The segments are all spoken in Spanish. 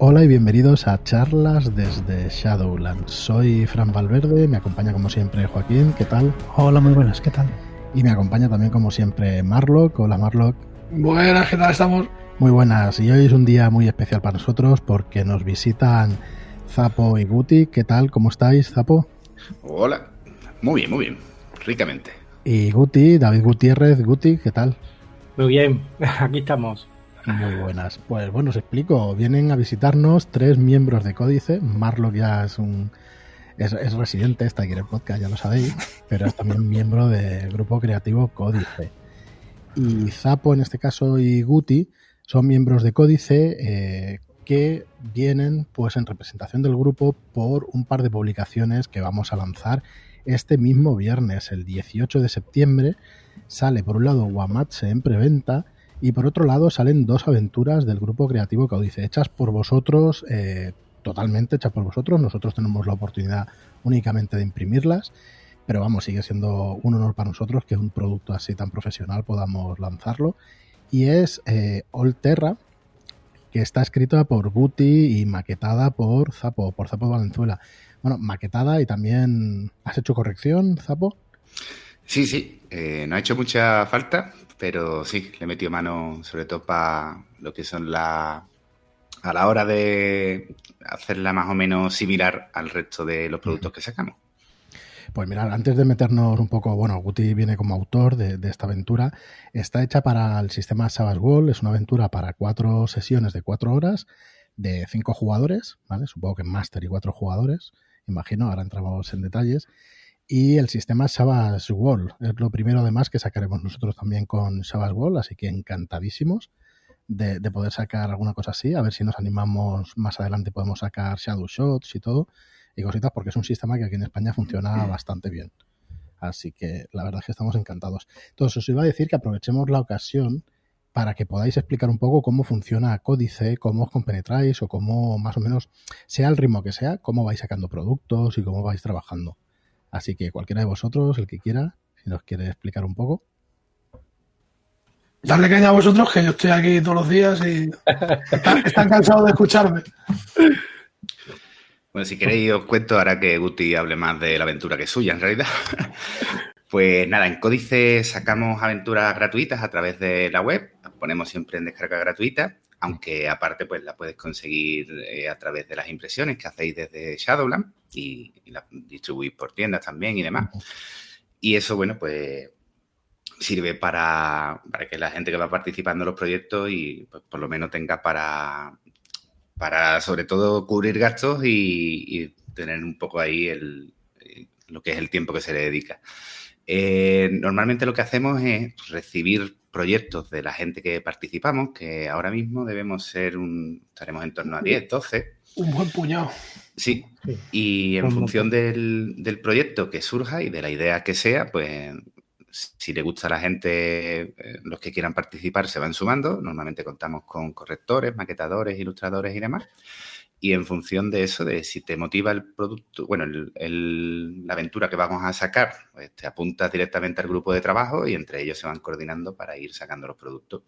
Hola y bienvenidos a charlas desde Shadowlands. Soy Fran Valverde, me acompaña como siempre Joaquín, ¿qué tal? Hola, muy buenas, ¿qué tal? Y me acompaña también como siempre Marlock. Hola Marlock. Buenas, ¿qué tal estamos? Muy buenas, y hoy es un día muy especial para nosotros porque nos visitan Zapo y Guti. ¿Qué tal? ¿Cómo estáis, Zapo? Hola, muy bien, muy bien, ricamente. Y Guti, David Gutiérrez, Guti, ¿qué tal? Muy bien, aquí estamos. Muy buenas. Pues bueno, os explico. Vienen a visitarnos tres miembros de Códice. Marlock ya es un es, residente, está aquí en el podcast, ya lo sabéis, pero es también miembro del grupo creativo Códice. Y Zapo, en este caso, y Guti son miembros de Códice eh, que vienen pues en representación del grupo por un par de publicaciones que vamos a lanzar este mismo viernes, el 18 de septiembre. Sale por un lado Guamache en preventa y por otro lado salen dos aventuras del grupo creativo Caudice, hechas por vosotros, eh, totalmente hechas por vosotros. Nosotros tenemos la oportunidad únicamente de imprimirlas, pero vamos, sigue siendo un honor para nosotros que un producto así tan profesional podamos lanzarlo. Y es eh, Olterra, que está escrita por Guti y maquetada por Zapo, por Zapo Valenzuela. Bueno, maquetada y también... ¿Has hecho corrección, Zapo? Sí, sí, eh, no ha hecho mucha falta, pero sí, le he metido mano sobre todo para lo que son la... a la hora de hacerla más o menos similar al resto de los productos que sacamos. Pues mirad, antes de meternos un poco, bueno, Guti viene como autor de, esta aventura. Está hecha para el sistema Savage Wall, es una aventura para cuatro sesiones de cuatro horas, de cinco jugadores, ¿vale? Supongo que Master y cuatro jugadores, imagino, ahora entramos en detalles. Y el sistema Savage Wall es lo primero además que sacaremos nosotros también con Savage Wall, así que encantadísimos de, poder sacar alguna cosa así. A ver si nos animamos más adelante, podemos sacar Shadow Shots y todo y cositas, porque es un sistema que aquí en España funciona bastante bien. Así que la verdad es que estamos encantados. Entonces os iba a decir que aprovechemos la ocasión para que podáis explicar un poco cómo funciona Códice, cómo os compenetráis o cómo más o menos, sea el ritmo que sea, cómo vais sacando productos y cómo vais trabajando. Así que cualquiera de vosotros, el que quiera, si nos quiere explicar un poco. Darle caña a vosotros, que yo estoy aquí todos los días y están, cansados de escucharme. Bueno, si queréis os cuento ahora que Guti hable más de la aventura que suya, en realidad. Pues nada, en Códice sacamos aventuras gratuitas a través de la web, las ponemos siempre en descarga gratuita, aunque aparte pues la puedes conseguir eh, a través de las impresiones que hacéis desde Shadowland y, la distribuís por tiendas también y demás. Y eso, bueno, pues sirve para, que la gente que va participando en los proyectos y pues, por lo menos tenga para, para sobre todo cubrir gastos y, tener un poco ahí el, lo que es el tiempo que se le dedica. Eh, normalmente lo que hacemos es recibir proyectos de la gente que participamos, que ahora mismo debemos ser un, estaremos en torno a 10, 12. Un buen puñado. Sí, y en función del, del, proyecto que surja y de la idea que sea, pues si le gusta a la gente, eh, los que quieran participar se van sumando. Normalmente contamos con correctores, maquetadores, ilustradores y demás. Y en función de eso, de si te motiva el producto, bueno, la aventura que vamos a sacar, pues te apuntas directamente al grupo de trabajo y entre ellos se van coordinando para ir sacando los productos.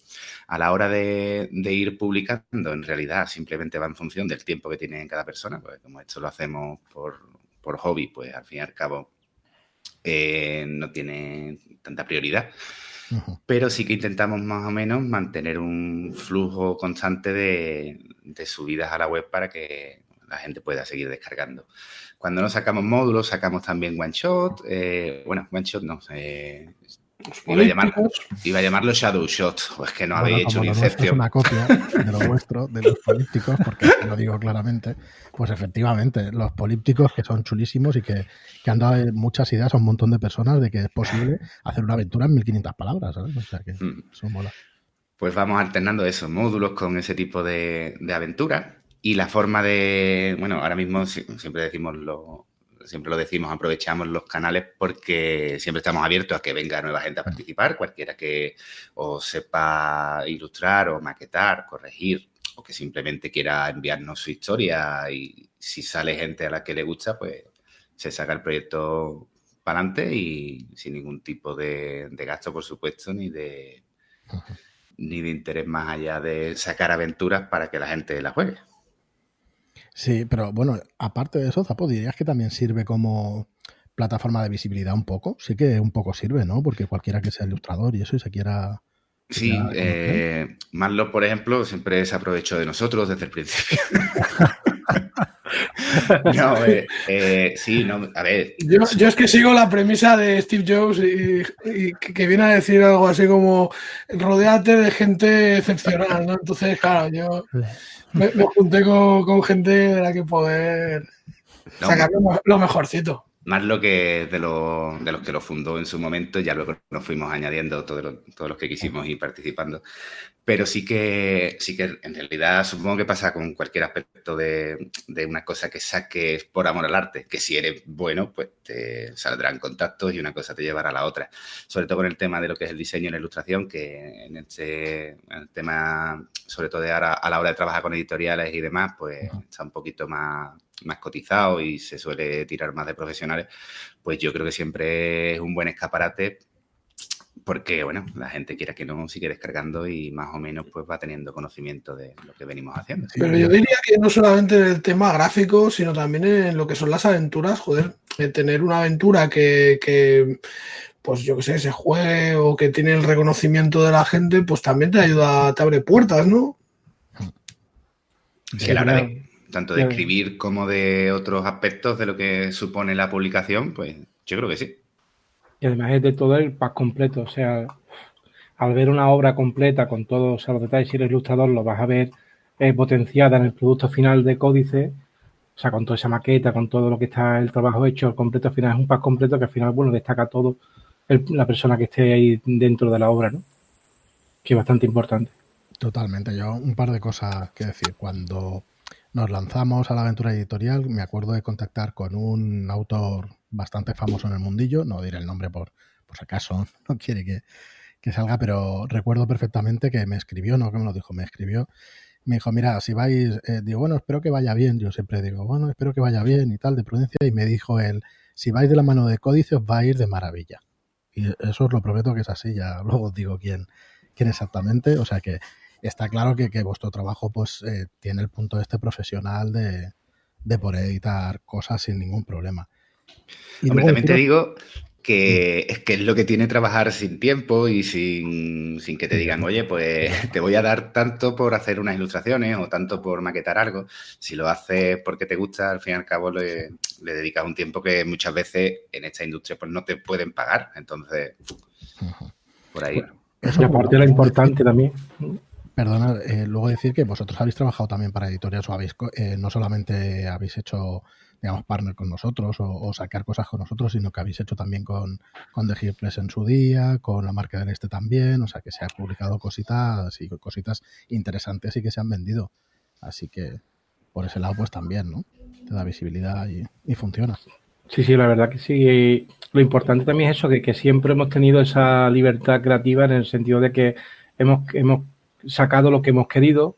A la hora de, ir publicando, en realidad simplemente va en función del tiempo que tiene cada persona, porque como esto lo hacemos por, por hobby, pues al fin y al cabo eh, no tiene tanta prioridad. Pero sí que intentamos más o menos mantener un flujo constante de, subidas a la web para que la gente pueda seguir descargando. Cuando no sacamos módulos, sacamos también one shot. Eh, bueno, one shot no, sé Iba a, llamarlo, iba a, llamarlo Shadow Shot, o es que no habéis hecho un Inception. Es una copia de lo vuestro, de los polípticos, porque lo digo claramente, pues efectivamente, los polípticos que son chulísimos y que, que, han dado muchas ideas a un montón de personas de que es posible hacer una aventura en 1500 palabras, ¿sabes? O sea que mm. eso mola. Pues vamos alternando esos módulos con ese tipo de, de aventura y la forma de, bueno, ahora mismo siempre decimos lo, siempre lo decimos, aprovechamos los canales porque siempre estamos abiertos a que venga nueva gente a participar, cualquiera que o sepa ilustrar o maquetar, corregir, o que simplemente quiera enviarnos su historia y si sale gente a la que le gusta, pues se saca el proyecto para adelante y sin ningún tipo de, gasto, por supuesto, ni de, ni de interés más allá de sacar aventuras para que la gente la juegue. Sí, pero bueno, aparte de eso, Zapo, dirías que también sirve como plataforma de visibilidad un poco. Sí que un poco sirve, ¿no? Porque cualquiera que sea ilustrador y eso y se quiera Sí, eh, Marlo, por ejemplo, siempre se aprovechó de nosotros desde el principio. no, eh, eh, sí, no, a ver. Yo, es que sigo la premisa de Steve Jobs y, que viene a decir algo así como rodeate de gente excepcional, ¿no? Entonces, claro, yo me, junté con, gente de la que poder sacar lo mejorcito más lo que de, de los que lo fundó en su momento, ya luego nos fuimos añadiendo todos los que quisimos ir participando. Pero sí que, sí que en realidad supongo que pasa con cualquier aspecto de, de una cosa que saques por amor al arte, que si eres bueno, pues te saldrán contactos y una cosa te llevará a la otra. Sobre todo con el tema de lo que es el diseño y la ilustración, que en este el tema, sobre todo de ahora, a la hora de trabajar con editoriales y demás, pues está un poquito más más cotizado y se suele tirar más de profesionales, pues yo creo que siempre es un buen escaparate porque, bueno, la gente quiera que no sigue descargando y más o menos pues va teniendo conocimiento de lo que venimos haciendo. Pero yo diría que no solamente en el tema gráfico, sino también en lo que son las aventuras, joder, tener una aventura que, pues yo que sé, se juegue o que tiene el reconocimiento de la gente, pues también te ayuda, te abre puertas, ¿no? Sí, la verdad tanto de escribir como de otros aspectos de lo que supone la publicación, pues yo creo que sí. Y además es de todo el pack completo, o sea, al ver una obra completa con todos los detalles, si eres ilustrador, lo vas a ver eh, potenciada en el producto final de códice, o sea, con toda esa maqueta, con todo lo que está el trabajo hecho, el completo final es un pack completo que al final, bueno, destaca todo la persona que esté ahí dentro de la obra, ¿no? Que es bastante importante. Totalmente. Yo un par de cosas que decir. Cuando nos lanzamos a la aventura editorial. Me acuerdo de contactar con un autor bastante famoso en el mundillo, no diré el nombre por, por si acaso no quiere que, salga, pero recuerdo perfectamente que me escribió, no que me lo dijo, me escribió. Me dijo, mira, si vais, eh, digo, bueno, espero que vaya bien. Yo siempre digo, bueno, espero que vaya bien y tal, de prudencia. Y me dijo él, si vais de la mano de códice, os va a ir de maravilla. Y eso os lo prometo que es así, ya luego os digo quién, quién exactamente. O sea que está claro que, vuestro trabajo pues eh, tiene el punto este profesional de, de, poder editar cosas sin ningún problema. Y también te digo que es que es lo que tiene trabajar sin tiempo y sin, que te digan, oye, pues te voy a dar tanto por hacer unas ilustraciones o tanto por maquetar algo. Si lo haces porque te gusta, al fin y al cabo le, dedicas un tiempo que muchas veces en esta industria pues no te pueden pagar. Entonces, por ahí. Eso y aparte lo importante también Perdona, eh, luego decir que vosotros habéis trabajado también para editoriales o habéis, eh, no solamente habéis hecho, digamos, partner con nosotros o, sacar cosas con nosotros, sino que habéis hecho también con, con The Press en su día, con la marca del Este también, o sea que se ha publicado cositas y cositas interesantes y que se han vendido. Así que por ese lado, pues también, ¿no? Te da visibilidad y, funciona. Sí, sí, la verdad que sí. Lo importante también es eso, que, que siempre hemos tenido esa libertad creativa en el sentido de que hemos, hemos sacado lo que hemos querido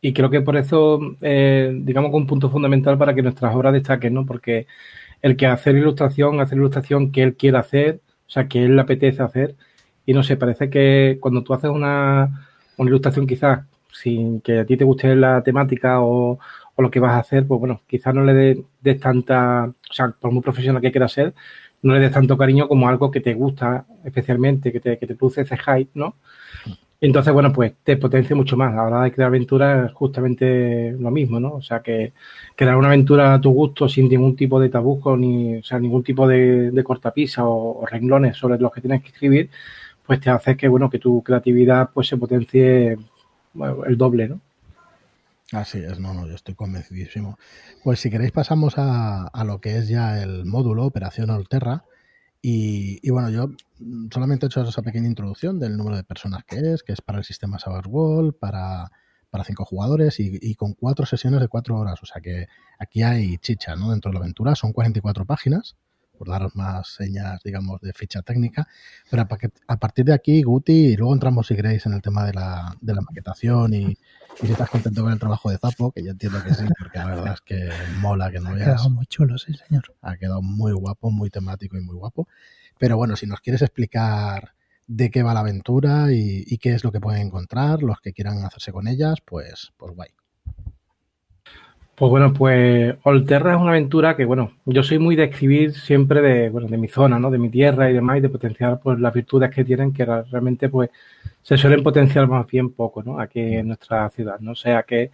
y creo que por eso, eh, digamos que un punto fundamental para que nuestras obras destaquen, ¿no? Porque el que hacer ilustración, hacer ilustración que él quiera hacer, o sea, que él le apetece hacer, y no sé, parece que cuando tú haces una, una ilustración quizás sin que a ti te guste la temática o, o lo que vas a hacer, pues bueno, quizás no le des, tanta, o sea, por muy profesional que quieras ser, no le des tanto cariño como algo que te gusta especialmente, que te, que te produce ese hype, ¿no? Entonces, bueno, pues te potencia mucho más. La hora de crear aventuras es justamente lo mismo, ¿no? O sea, que crear una aventura a tu gusto sin ningún tipo de tabuco, ni, o sea, ningún tipo de, cortapisa o, renglones sobre los que tienes que escribir, pues te hace que, bueno, que tu creatividad pues se potencie el doble, ¿no? Así es, no, no, yo estoy convencidísimo. Pues si queréis pasamos a, a lo que es ya el módulo Operación Alterra, y, bueno, yo solamente he hecho esa pequeña introducción del número de personas que es, que es para el sistema World, para, para cinco jugadores y, con cuatro sesiones de cuatro horas. O sea que aquí hay chicha, ¿no? Dentro de la aventura son 44 páginas, por daros más señas, digamos, de ficha técnica. Pero a, partir de aquí, Guti, y luego entramos, si queréis, en el tema de la, de la maquetación y, y si estás contento con el trabajo de Zapo, que yo entiendo que sí, porque la verdad es que mola que no veas. Ha quedado muy chulo, sí, señor. Ha quedado muy guapo, muy temático y muy guapo. Pero bueno, si nos quieres explicar de qué va la aventura y, qué es lo que pueden encontrar, los que quieran hacerse con ellas, pues, pues guay. Pues bueno, pues Olterra es una aventura que, bueno, yo soy muy de escribir siempre de, bueno, de mi zona, ¿no? De mi tierra y demás, y de potenciar pues las virtudes que tienen, que realmente pues se suelen potenciar más bien poco, ¿no? Aquí en nuestra ciudad, ¿no? O sea que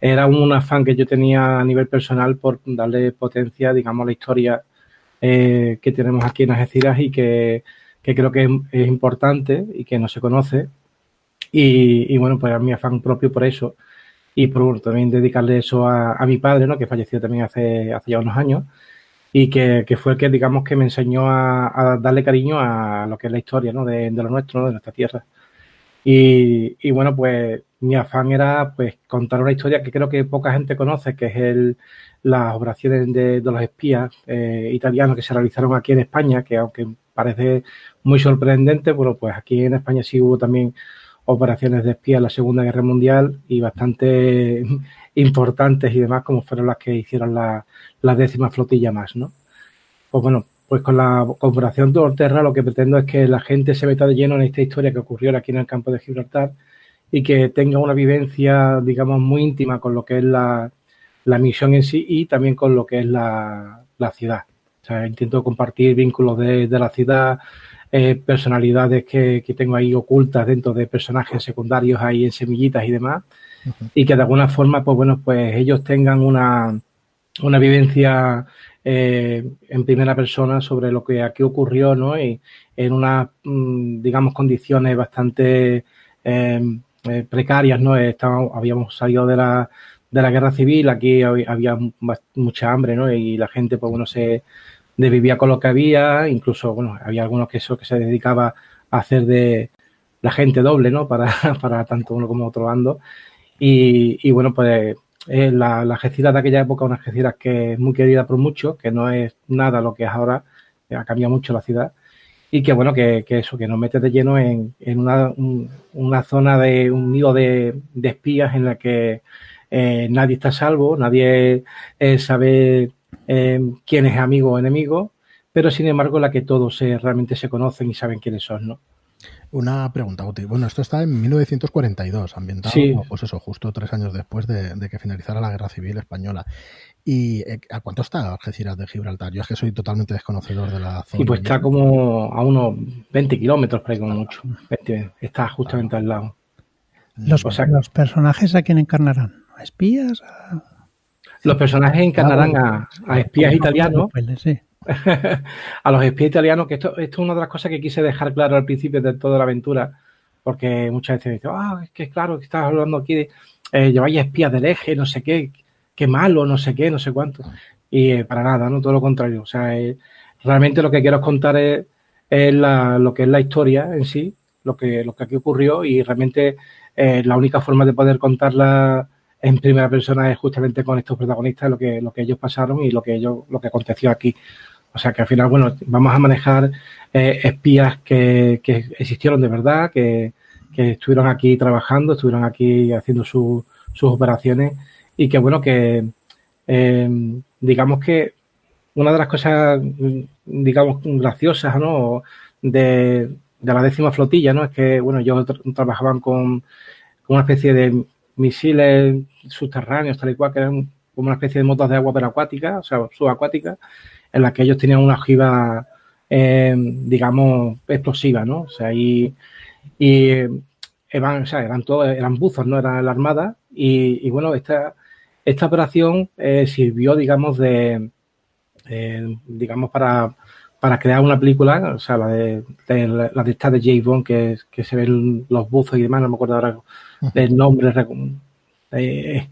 era un afán que yo tenía a nivel personal por darle potencia, digamos, a la historia eh, que tenemos aquí en Algeciras y que, creo que es, importante y que no se conoce. Y, y bueno, pues a mi afán propio por eso y por también dedicarle eso a, mi padre, ¿no? que falleció también hace, hace ya unos años y que, fue el que, digamos, que me enseñó a, darle cariño a lo que es la historia ¿no? de, lo nuestro, de nuestra tierra. Y, bueno, pues mi afán era pues contar una historia que creo que poca gente conoce, que es el, las operaciones de, los espías eh, italianos que se realizaron aquí en España, que aunque parece muy sorprendente, bueno, pues aquí en España sí hubo también operaciones de espía en la Segunda Guerra Mundial y bastante importantes y demás, como fueron las que hicieron la, décima flotilla más, ¿no? Pues bueno, pues con la Operación Torterra lo que pretendo es que la gente se meta de lleno en esta historia que ocurrió aquí en el campo de Gibraltar y que tenga una vivencia, digamos, muy íntima con lo que es la, misión en sí y también con lo que es la, ciudad. O sea, intento compartir vínculos de, de la ciudad, eh, personalidades que, tengo ahí ocultas dentro de personajes secundarios ahí en semillitas y demás, y que de alguna forma, pues bueno, pues ellos tengan una, una vivencia eh, en primera persona sobre lo que aquí ocurrió, ¿no? Y en unas, mm, digamos, condiciones bastante eh, precarias, ¿no? Estábamos, habíamos salido de la, de la guerra civil, aquí había mucha hambre, ¿no? Y la gente, pues bueno, se de vivía con lo que había, incluso, bueno, había algunos que eso que se dedicaba a hacer de la gente doble, ¿no? Para, para tanto uno como otro bando. Y, y bueno, pues eh, la, la de aquella época, una Algeciras que es muy querida por muchos, que no es nada lo que es ahora, ha cambiado mucho la ciudad. Y que bueno, que, que eso, que nos mete de lleno en, en una, una zona de un nido de, de espías en la que eh, nadie está salvo, nadie eh, sabe eh, quién es amigo o enemigo, pero sin embargo la que todos realmente se conocen y saben quiénes son, ¿no? Una pregunta, Guti. Bueno, esto está en 1942, ambientado, pues eso, justo tres años después de, que finalizara la Guerra Civil Española. ¿Y eh, a cuánto está Algeciras de Gibraltar? Yo es que soy totalmente desconocedor de la zona. Y pues está como a unos 20 kilómetros, por ahí como mucho. está justamente al lado. Los, ¿Los personajes a quién encarnarán? ¿A espías? Los personajes encarnarán a, espías italianos. a los espías italianos, que esto, esto, es una de las cosas que quise dejar claro al principio de toda la aventura, porque muchas veces me dicen, ah, es que claro, que estás hablando aquí de eh, lleváis espías del eje, no sé qué, qué malo, no sé qué, no sé cuánto. Y eh, para nada, ¿no? Todo lo contrario. O sea, eh, realmente lo que quiero contar es, lo que es la historia en sí, lo que, lo que aquí ocurrió y realmente la única forma de poder contarla en primera persona es justamente con estos protagonistas lo que, lo que ellos pasaron y lo que ellos, lo que aconteció aquí. O sea que al final, bueno, vamos a manejar eh, espías que, existieron de verdad, que, estuvieron aquí trabajando, estuvieron aquí haciendo sus operaciones y que bueno, que eh, digamos que una de las cosas, digamos, graciosas, ¿no? De, la décima flotilla, ¿no? Es que, bueno, ellos trabajaban con una especie de misiles subterráneos, tal y cual, que eran como una especie de motos de agua pero acuáticas, o sea, subacuáticas, en las que ellos tenían una ojiva, eh, digamos, explosiva, ¿no? O sea, y, y eran, o sea, eran todos, eran buzos, ¿no? Era la armada. Y, bueno, esta, esta operación eh, sirvió, digamos, de, eh, digamos, para, para crear una película, o sea, la de, la de esta de James Bond, que, que se ven los buzos y demás, no me acuerdo ahora el nombre, eh,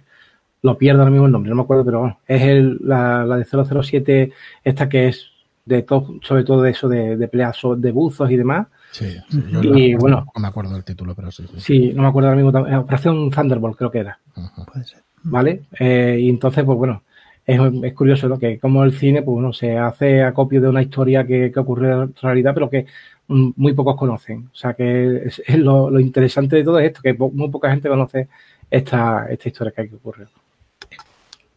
lo pierdo ahora mismo el nombre, no me acuerdo, pero bueno, es el, la, la, de 007, esta que es de todo, sobre todo de eso de, de peleas de buzos y demás. Sí, y bueno, no me acuerdo del título, pero sí. Sí, no me acuerdo ahora mismo, eh, Operación Thunderbolt creo que era. Puede ser. ¿Vale? Eh, y entonces, pues bueno, es, es, curioso ¿no? que como el cine, pues bueno, se hace acopio de una historia que, que ocurre en realidad, pero que muy pocos conocen. O sea que es, lo, interesante de todo esto, que muy poca gente conoce esta, esta historia que hay que ocurrir.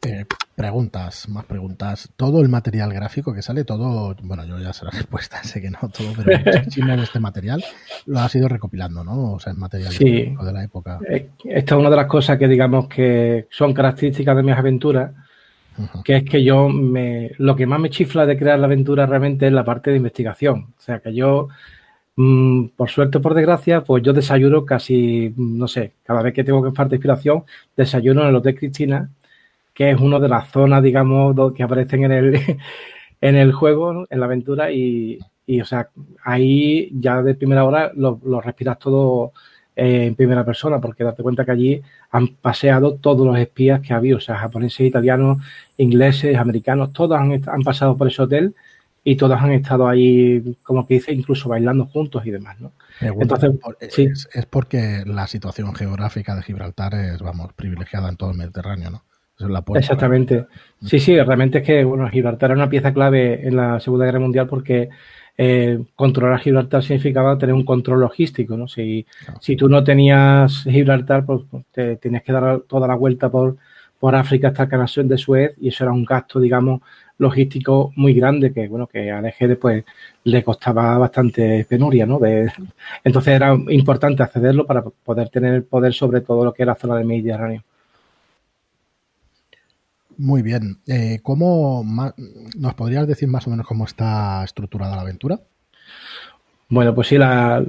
Eh, Preguntas, más preguntas. Todo el material gráfico que sale, todo, bueno, yo ya sé la respuesta, sé que no todo, pero muchísimo de este material lo has ido recopilando, ¿no? O sea, es material sí. de la época. Eh, esta es una de las cosas que digamos que son características de mis aventuras, que es que yo me, lo que más me chifla de crear la aventura realmente es la parte de investigación. O sea, que yo, mm, por suerte o por desgracia, pues yo desayuno casi, no sé, cada vez que tengo que falta inspiración, desayuno en el Hotel Cristina que es una de las zonas, digamos, que aparecen en el, en el juego, en la aventura, y, o sea, ahí ya de primera hora lo, respiras todo eh, en primera persona, porque date cuenta que allí han paseado todos los espías que ha habido, o sea, japoneses, italianos, ingleses, americanos, todos han, han pasado por ese hotel y todos han estado ahí, como que dice, incluso bailando juntos y demás, ¿no? Entonces, sí. es, es, porque la situación geográfica de Gibraltar es, vamos, privilegiada en todo el Mediterráneo, ¿no? Exactamente. Sí, sí, realmente es que bueno, Gibraltar era una pieza clave en la Segunda Guerra Mundial porque eh, controlar Gibraltar significaba tener un control logístico, ¿no? Si, si tú no tenías Gibraltar, pues, pues te tenías que dar toda la vuelta por, por África hasta el canal de Suez y eso era un gasto, digamos, logístico muy grande que, bueno, que a EGD pues le costaba bastante penuria, ¿no? De, entonces era importante accederlo para poder tener poder sobre todo lo que era la zona del Mediterráneo. Muy bien. Eh, ¿Cómo nos podrías decir más o menos cómo está estructurada la aventura? Bueno, pues sí, la,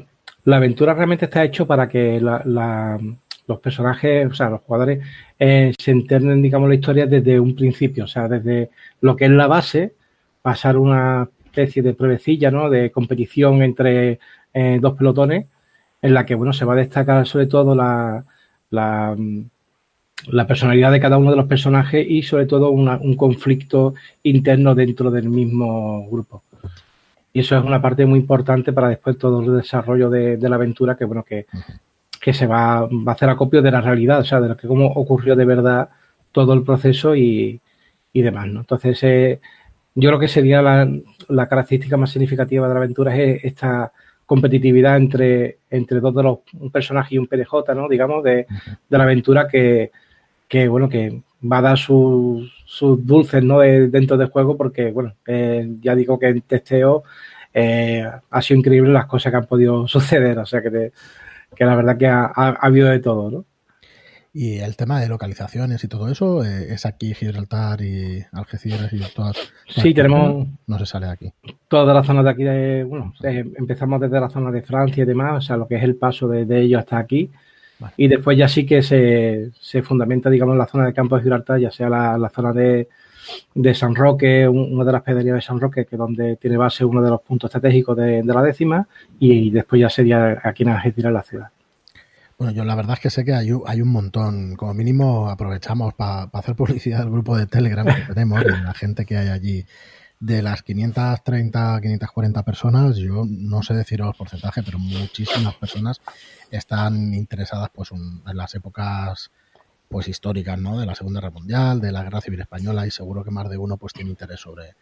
aventura realmente está hecho para que los personajes, o sea, los jugadores eh, se entiendan, digamos, la historia desde un principio, o sea, desde lo que es la base, pasar una especie de pruebecilla, ¿no? De competición entre eh, dos pelotones, en la que, bueno, se va a destacar sobre todo la, la la personalidad de cada uno de los personajes y sobre todo un conflicto interno dentro del mismo grupo. Y eso es una parte muy importante para después todo el desarrollo de, la aventura que bueno que, que se va, va, a hacer acopio de la realidad, o sea, de lo que cómo ocurrió de verdad todo el proceso y, y demás, ¿no? Entonces, eh, yo creo que sería la, la, característica más significativa de la aventura es esta competitividad entre, entre dos de los, un personaje y un PDJ, ¿no? Digamos, de, de la aventura que, que bueno, que va a dar sus, dulces ¿no? dentro del juego porque, bueno, eh, ya digo que en testeo eh, ha sido increíble las cosas que han podido suceder, o sea que, que la verdad que ha, habido de todo, ¿no? Y el tema de localizaciones y todo eso, eh, ¿es aquí Gibraltar y Algeciras y todas? sí, tenemos... No se sale de aquí. Todas las zonas de aquí, de, bueno, empezamos desde la zona de Francia y demás, o sea, lo que es el paso de, de ellos hasta aquí. Y después ya sí que se, se, fundamenta, digamos, la zona de Campo de Gibraltar, ya sea la, zona de, de, San Roque, una de las pedrerías de San Roque, que es donde tiene base uno de los puntos estratégicos de, la décima, y, después ya sería aquí en Algeciras la ciudad. Bueno, yo la verdad es que sé que hay, hay un montón, como mínimo aprovechamos para hacer publicidad del grupo de Telegram que tenemos y la gente que hay allí de las 530, 540 personas, yo no sé deciros el porcentaje, pero muchísimas personas están interesadas pues en las épocas pues históricas, ¿no? De la Segunda Guerra Mundial, de la Guerra Civil Española y seguro que más de uno pues tiene interés sobre,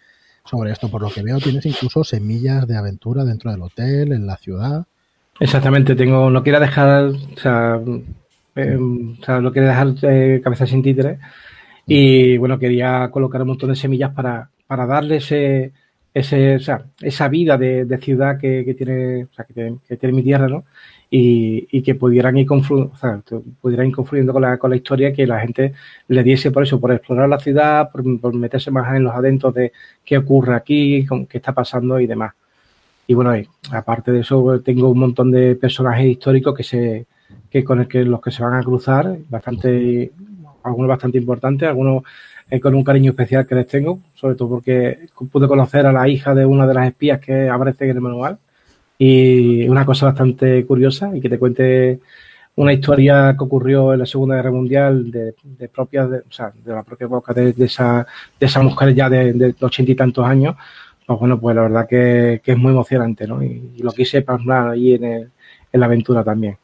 sobre esto. Por lo que veo tienes incluso semillas de aventura dentro del hotel, en la ciudad. Exactamente, tengo, no quiero dejar, o sea, eh, o sea no quiero dejar eh, cabeza sin títere y bueno, quería colocar un montón de semillas para, para darle ese, ese, esa vida de, ciudad que, tiene, que, tiene, mi tierra, ¿no? Y, que pudieran ir, conflu o sea, pudieran ir confluyendo con la, con la historia, que la gente le diese por eso, por explorar la ciudad, por, meterse más en los adentros de qué ocurre aquí, qué está pasando y demás. Y bueno, aparte de eso, tengo un montón de personajes históricos que se que con el que los que se van a cruzar, bastante, algunos bastante importantes, algunos eh, con un cariño especial que les tengo, sobre todo porque pude conocer a la hija de una de las espías que aparece en el manual. Y una cosa bastante curiosa y que te cuente una historia que ocurrió en la Segunda Guerra Mundial de, de propia, de, o sea, de la propia boca de, esa, de esa mujer ya de, ochenta y tantos años, pues bueno, pues la verdad que, es muy emocionante, ¿no? Y, lo quise plasmar ahí en, en la aventura también.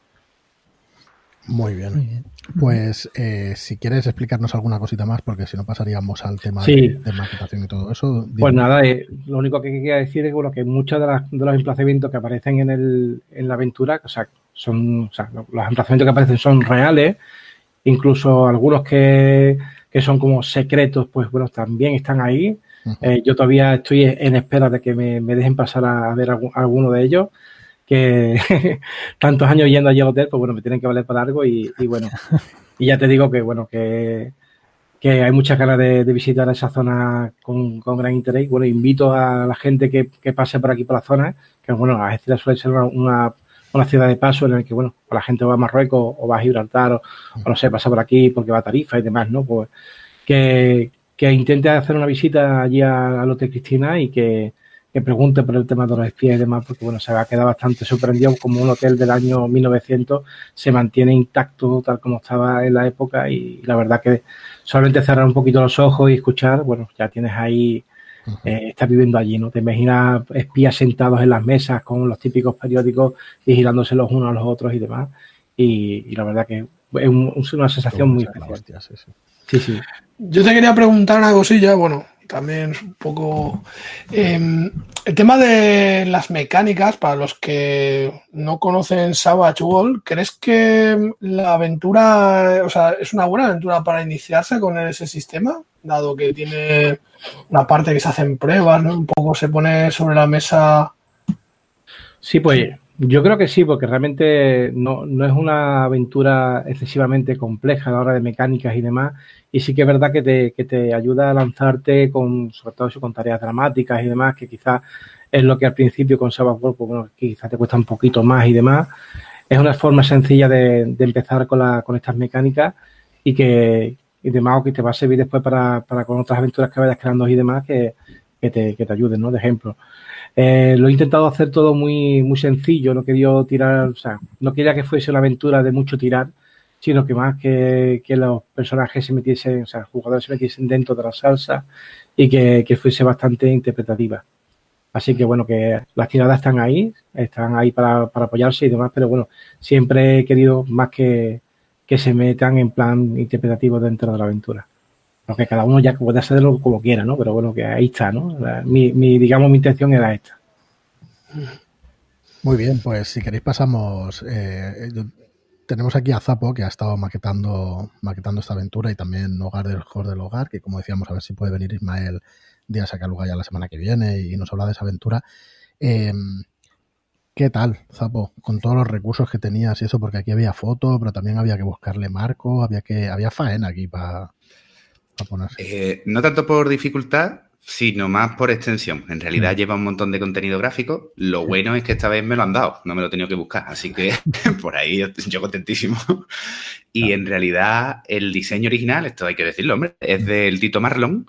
Muy bien. Pues eh, si quieres explicarnos alguna cosita más, porque si no pasaríamos al tema de, maquetación y todo eso. Pues nada, eh, lo único que quería decir es bueno, que muchos de, de, los emplazamientos que aparecen en, el, en la aventura, o sea, son, o sea, los emplazamientos que aparecen son reales, incluso algunos que, que son como secretos, pues bueno, también están ahí. Eh, yo todavía estoy en espera de que me, dejen pasar a, ver alguno de ellos, que tantos años yendo allí al hotel, pues bueno, me tienen que valer para algo y, bueno, y ya te digo que bueno, que, que hay muchas ganas de, visitar esa zona con, gran interés. Bueno, invito a la gente que, pase por aquí por la zona, que bueno, Algeciras suele ser una, una, ciudad de paso en la que, bueno, la gente va a Marruecos o va a Gibraltar o, o no sé, pasa por aquí porque va a Tarifa y demás, ¿no? Pues que, que intente hacer una visita allí al Hotel Cristina y que, pregunte por el tema de los espías y demás, porque bueno, se va a quedar bastante sorprendido como un hotel del año 1900 se mantiene intacto tal como estaba en la época y la verdad que solamente cerrar un poquito los ojos y escuchar, bueno, ya tienes ahí, eh, estás viviendo allí, ¿no? Te imaginas espías sentados en las mesas con los típicos periódicos vigilándose los unos a los otros y demás y, la verdad que es, una sensación muy especial. sí, sí. Yo te quería preguntar una cosilla, bueno, también es un poco... Em, el tema de las mecánicas, para los que no conocen Savage World, ¿crees que la aventura, o sea, es una buena aventura para iniciarse con ese sistema? Dado que tiene una parte que se hacen pruebas, ¿no? Un poco se pone sobre la mesa... Sí, pues yo creo que sí, porque realmente no, no, es una aventura excesivamente compleja a la hora de mecánicas y demás. Y sí que es verdad que te, que te ayuda a lanzarte con, sobre todo con tareas dramáticas y demás, que quizás es lo que al principio con Sabbath World, pues bueno, quizás te cuesta un poquito más y demás. Es una forma sencilla de, de empezar con, la, con estas mecánicas y que y demás, que te va a servir después para, para con otras aventuras que vayas creando y demás que, que te, que te ayuden, ¿no? De ejemplo. Eh, lo he intentado hacer todo muy, muy sencillo, no quería tirar, o sea, no quería que fuese una aventura de mucho tirar, sino que más que, que los personajes se metiesen, o sea, los jugadores se metiesen dentro de la salsa y que, que fuese bastante interpretativa. Así que bueno, que las tiradas están ahí, están ahí para, para apoyarse y demás, pero bueno, siempre he querido más que, que se metan en plan interpretativo dentro de la aventura aunque cada uno ya puede hacerlo como quiera, ¿no? Pero bueno, que ahí está, ¿no? mi, mi, digamos, mi intención era esta. Muy bien, pues si queréis pasamos. Eh, tenemos aquí a Zapo que ha estado maquetando, maquetando esta aventura y también Hogar del Mejor del Hogar, que como decíamos, a ver si puede venir Ismael Díaz a lugar ya la semana que viene y nos habla de esa aventura. Em, ¿Qué tal, Zapo? Con todos los recursos que tenías y eso, porque aquí había foto, pero también había que buscarle marco, había que, había faena aquí para eh, no tanto por dificultad, sino más por extensión. En realidad mm. lleva un montón de contenido gráfico. Lo bueno es que esta vez me lo han dado, no me lo he tenido que buscar. Así que por ahí yo, contentísimo. Y en realidad el diseño original, esto hay que decirlo, hombre, es del Tito Marlon,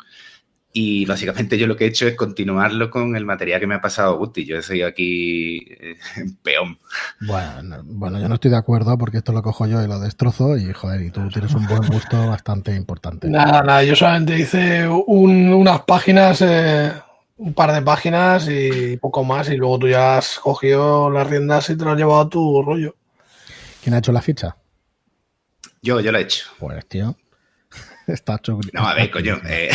y básicamente yo lo que he hecho es continuarlo con el material que me ha pasado Gusti. Yo he seguido aquí eh, peón. Bueno, bueno, yo no estoy de acuerdo porque esto lo cojo yo y lo destrozo y joder, y tú tienes un buen gusto bastante importante. Nada, nada, yo solamente hice unas páginas, eh, un par de páginas y poco más y luego tú ya has cogido las riendas y te lo has llevado a tu rollo. ¿Quién ha hecho la ficha? Yo, yo la he hecho. Pues tío, Está No, a ver, coño. Eh,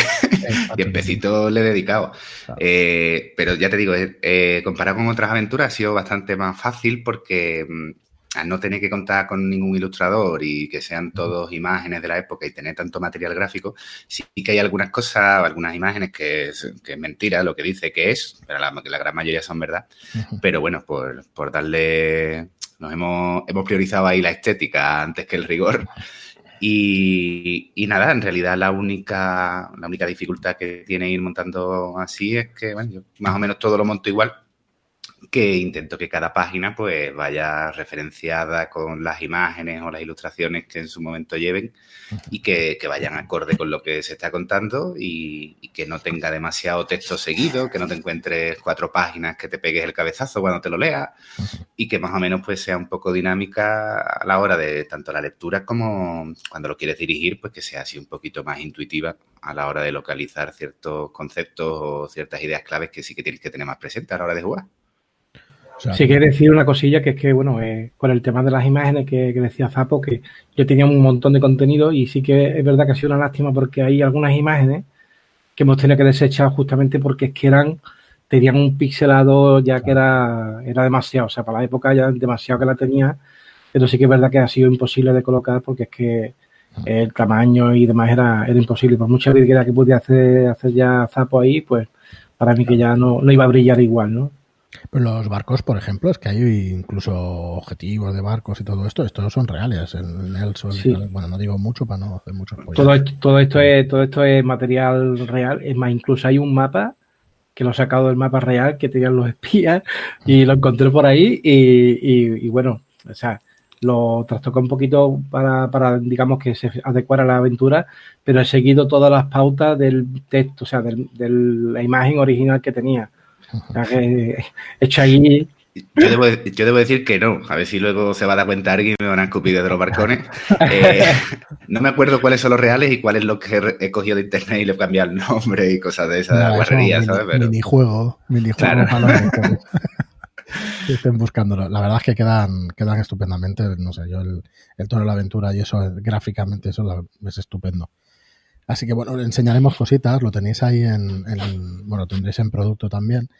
tiempecito le he dedicado. Eh, pero ya te digo, eh, comparado con otras aventuras ha sido bastante más fácil porque mm, al no tener que contar con ningún ilustrador y que sean todos imágenes de la época y tener tanto material gráfico, sí que hay algunas cosas, algunas imágenes que es, mentira lo que dice que es, pero la, la gran mayoría son verdad. Pero bueno, por, por darle, nos hemos, hemos priorizado ahí la estética antes que el rigor. Y, nada, en realidad la única, la única dificultad que tiene ir montando así es que, bueno, yo más o menos todo lo monto igual, que intento que cada página pues vaya referenciada con las imágenes o las ilustraciones que en su momento lleven y que, vayan acorde con lo que se está contando y, que no tenga demasiado texto seguido, que no te encuentres cuatro páginas que te pegues el cabezazo cuando te lo leas y que más o menos pues sea un poco dinámica a la hora de tanto la lectura como cuando lo quieres dirigir, pues que sea así un poquito más intuitiva a la hora de localizar ciertos conceptos o ciertas ideas claves que sí que tienes que tener más presente a la hora de jugar sí quiero decir una cosilla que es que, bueno, eh, con el tema de las imágenes que, decía Zapo, que yo tenía un montón de contenido y sí que es verdad que ha sido una lástima porque hay algunas imágenes que hemos tenido que desechar justamente porque es que eran, tenían un pixelado ya que era, era demasiado, o sea, para la época ya demasiado que la tenía, pero sí que es verdad que ha sido imposible de colocar porque es que el tamaño y demás era, era imposible. Por mucha habilidad que pudiera hacer, hacer ya Zapo ahí, pues para mí que ya no, no iba a brillar igual, ¿no? Pero los barcos, por ejemplo, es que hay incluso objetivos de barcos y todo esto, estos son reales. El Nelson, bueno, no digo mucho para no hacer mucho todo esto, todo esto es todo esto es material real. Es más, incluso hay un mapa que lo he sacado del mapa real que tenían los espías y lo encontré por ahí y, y, bueno, o sea, lo trastoqué un poquito para, para, digamos, que se adecuara a la aventura, pero he seguido todas las pautas del texto, o sea, de la imagen original que tenía hecho ahí. Yo debo, yo debo, decir que no, a ver si luego se va a dar cuenta alguien y me van a escupir de los barcones. Eh, no me acuerdo cuáles son los reales y cuáles los que he cogido de internet y le he cambiado el nombre y cosas de esa guarrería, ¿sabes? Pero... Minijuego, minijuego estén buscándolo. La verdad es que quedan, quedan estupendamente. No sé, yo el, el tono de la aventura y eso, gráficamente, eso es estupendo. Así que bueno, enseñaremos cositas, lo tenéis ahí en, bueno, tendréis en producto también,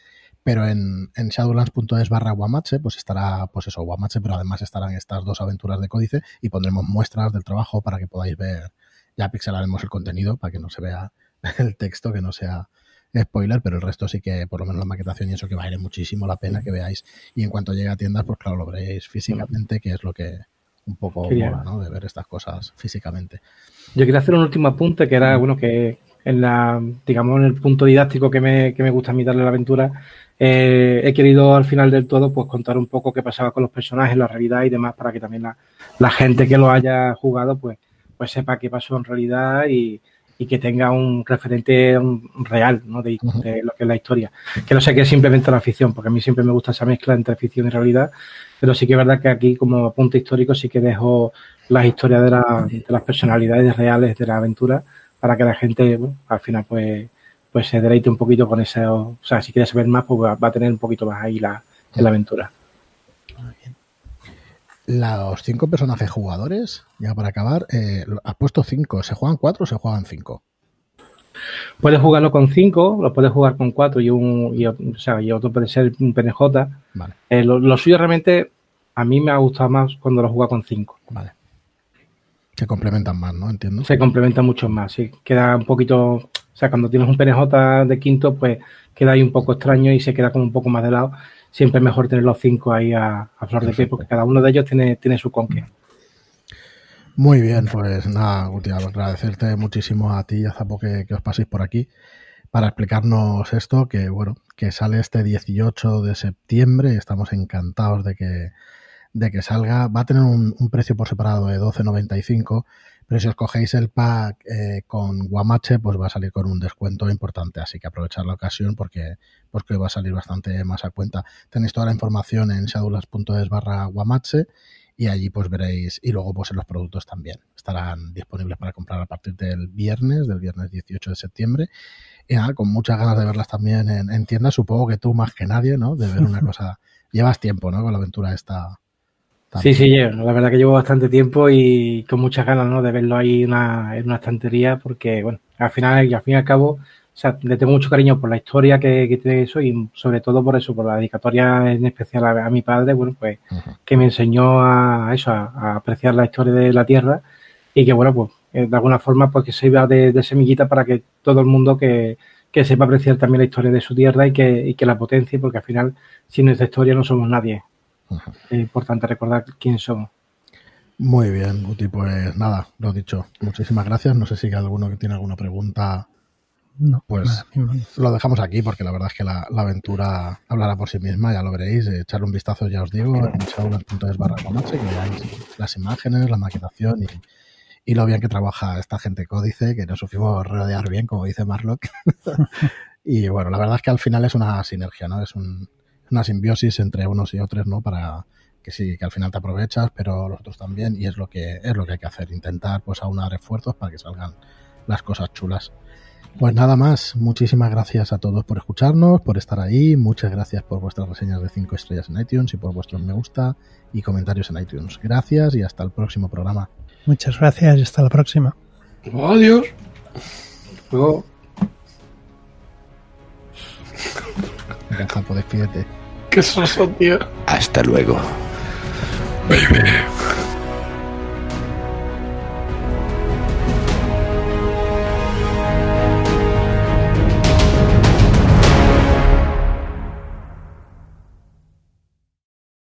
pero en, en shadowlands.es barra Guamache, pues estará, pues eso, Guamache, pero además estarán estas dos aventuras de códice y pondremos muestras del trabajo para que podáis ver, ya pixelaremos el contenido para que no se vea el texto, que no sea spoiler, pero el resto sí que, por lo menos la maquetación y eso que vale muchísimo la pena que veáis. Y en cuanto llegue a tiendas, pues claro, lo veréis físicamente, que es lo que un poco mola, ¿no? De ver estas cosas físicamente. Yo quería hacer un último apunte que era, bueno, que en la, digamos, en el punto didáctico que me, que me gusta a mí darle la aventura, eh, he querido al final del todo pues contar un poco qué pasaba con los personajes, la realidad y demás, para que también la, gente que lo haya jugado pues, pues sepa qué pasó en realidad y, y que tenga un referente real ¿no? de, de, lo que es la historia. Que no sé qué es simplemente la ficción, porque a mí siempre me gusta esa mezcla entre ficción y realidad, pero sí que es verdad que aquí como apunte histórico sí que dejo las historias de, de las personalidades reales de la aventura para que la gente al final pues pues se deleite un poquito con eso. O sea, si quiere saber más, pues va, a tener un poquito más ahí la, en la aventura. Los cinco personajes jugadores, ya para acabar, eh, has puesto cinco. ¿Se juegan cuatro o se juegan cinco? Puedes jugarlo con cinco, lo puedes jugar con cuatro y un y, o sea, y otro puede ser un PNJ. Vale. Eh, lo, lo, suyo realmente a mí me ha gustado más cuando lo juega con cinco. Vale. Se complementan más, ¿no? Entiendo. Se complementan mucho más, sí. Queda un poquito, o sea, cuando tienes un PNJ de quinto, pues queda ahí un poco extraño y se queda como un poco más de lado. Siempre es mejor tener los cinco ahí a, flor de pie, porque cada uno de ellos tiene, tiene su conque. Muy bien, pues nada, Guti, agradecerte muchísimo a ti y a Zapo que, que, os paséis por aquí para explicarnos esto, que bueno, que sale este 18 de septiembre y estamos encantados de que, de que salga. Va a tener un, un precio por separado de 12.95, pero si os cogéis el pack eh, con Guamache, pues va a salir con un descuento importante. Así que aprovechar la ocasión porque, porque va a salir bastante más a cuenta. Tenéis toda la información en shadulas.es barra Guamache y allí pues veréis, y luego pues en los productos también. Estarán disponibles para comprar a partir del viernes, del viernes 18 de septiembre. Y nada, con muchas ganas de verlas también en, en tiendas, supongo que tú más que nadie, ¿no? De ver una cosa. Llevas tiempo, ¿no? Con la aventura esta Sí, sí, la verdad que llevo bastante tiempo y con muchas ganas ¿no? de verlo ahí en una, en una estantería porque, bueno, al final y al fin y al cabo, o sea, le tengo mucho cariño por la historia que, que tiene eso y sobre todo por eso, por la dedicatoria en especial a, mi padre, bueno, pues uh -huh. que me enseñó a eso, a, a, apreciar la historia de la tierra y que, bueno, pues eh, de alguna forma, pues que sirva de, de semillita para que todo el mundo que, que sepa apreciar también la historia de su tierra y que, y que la potencie, porque al final, sin nuestra historia no somos nadie. Es importante recordar quién somos. Muy bien, Guti, pues nada, lo dicho. Muchísimas gracias. No sé si hay alguno que tiene alguna pregunta. No, pues nada, lo dejamos aquí porque la verdad es que la, la, aventura hablará por sí misma, ya lo veréis. Echarle un vistazo, ya os digo, en showlands.es barra que veáis las imágenes, la maquetación y, y, lo bien que trabaja esta gente códice, que nos supimos rodear bien, como dice Marlock. y bueno, la verdad es que al final es una sinergia, ¿no? Es un, una simbiosis entre unos y otros, ¿no? Para que sí, que al final te aprovechas, pero los otros también, y es lo que es lo que hay que hacer, intentar pues aunar esfuerzos para que salgan las cosas chulas. Pues nada más, muchísimas gracias a todos por escucharnos, por estar ahí, muchas gracias por vuestras reseñas de 5 estrellas en iTunes y por vuestros me gusta y comentarios en iTunes. Gracias y hasta el próximo programa. Muchas gracias y hasta la próxima. Adiós. Luego. Venga, Campo, despídete. Qué soso, tío. Hasta luego. Baby.